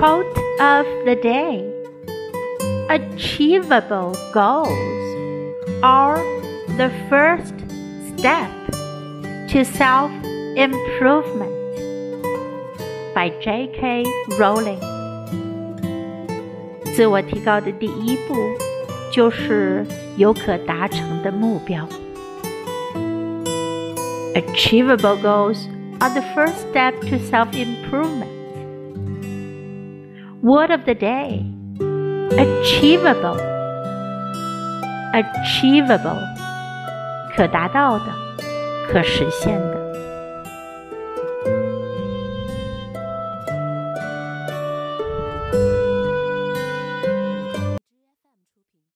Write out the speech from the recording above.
Quote of the day Achievable goals are the first step to self improvement by J.K. Rowling。自我提高的第一步就是有可达成的目标。Achievable goals are the first step to self improvement. Word of the day Achievable. Achievable. 可达到的，可实现的。